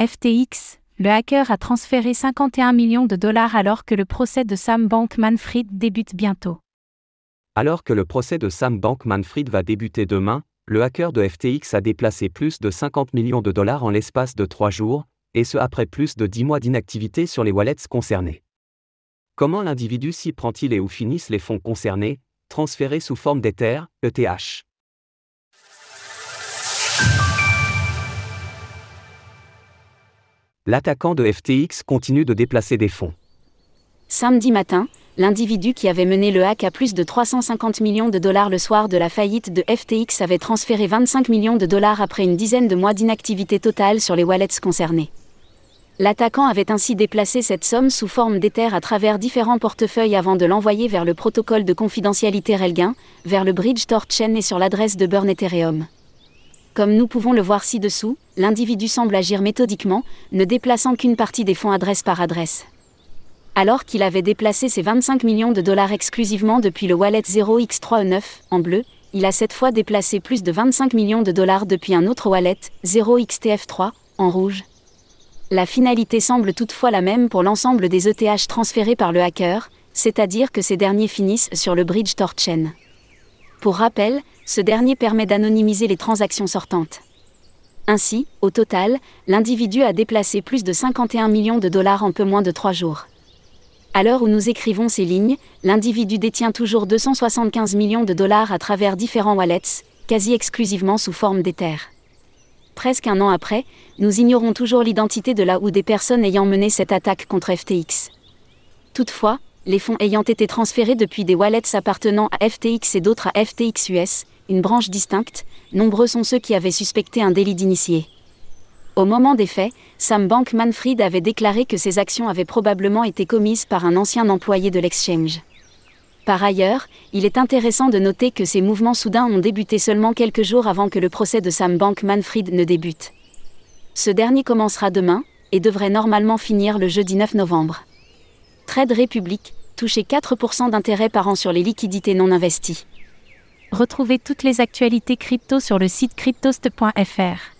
FTX, le hacker a transféré 51 millions de dollars alors que le procès de Sam Bankman-Fried débute bientôt. Alors que le procès de Sam Bankman-Fried va débuter demain, le hacker de FTX a déplacé plus de 50 millions de dollars en l'espace de trois jours, et ce après plus de 10 mois d'inactivité sur les wallets concernés. Comment l'individu s'y prend-il et où finissent les fonds concernés, transférés sous forme d'Ether, ETH L'attaquant de FTX continue de déplacer des fonds. Samedi matin, l'individu qui avait mené le hack à plus de 350 millions de dollars le soir de la faillite de FTX avait transféré 25 millions de dollars après une dizaine de mois d'inactivité totale sur les wallets concernés. L'attaquant avait ainsi déplacé cette somme sous forme d'Ether à travers différents portefeuilles avant de l'envoyer vers le protocole de confidentialité Relgain, vers le bridge Torchain et sur l'adresse de Burn Ethereum. Comme nous pouvons le voir ci-dessous, l'individu semble agir méthodiquement, ne déplaçant qu'une partie des fonds adresse par adresse alors qu'il avait déplacé ses 25 millions de dollars exclusivement depuis le wallet 0x3E9, en bleu, il a cette fois déplacé plus de 25 millions de dollars depuis un autre wallet, 0xTF3, en rouge. La finalité semble toutefois la même pour l'ensemble des ETH transférés par le hacker, c'est-à-dire que ces derniers finissent sur le bridge Torchain. Pour rappel, ce dernier permet d'anonymiser les transactions sortantes. Ainsi, au total, l'individu a déplacé plus de 51 millions de dollars en peu moins de 3 jours. À l'heure où nous écrivons ces lignes, l'individu détient toujours 275 millions de dollars à travers différents wallets, quasi exclusivement sous forme d'Ether. Presque un an après, nous ignorons toujours l'identité de la ou des personnes ayant mené cette attaque contre FTX. Toutefois, les fonds ayant été transférés depuis des wallets appartenant à FTX et d'autres à FTX US, une branche distincte, nombreux sont ceux qui avaient suspecté un délit d'initié. Au moment des faits, Sam Bankman-Fried avait déclaré que ces actions avaient probablement été commises par un ancien employé de l'exchange. Par ailleurs, il est intéressant de noter que ces mouvements soudains ont débuté seulement quelques jours avant que le procès de Sam Bankman-Fried ne débute. Ce dernier commencera demain, et devrait normalement finir le jeudi 9 novembre. Trade Republic, touché 4% d'intérêt par an sur les liquidités non investies. Retrouvez toutes les actualités crypto sur le site cryptost.fr.